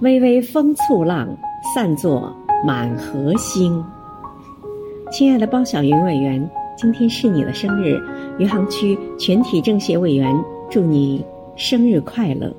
微微风簇浪散作满河星。亲爱的包小云委员今天是你的生日余杭区全体政协委员祝你生日快乐。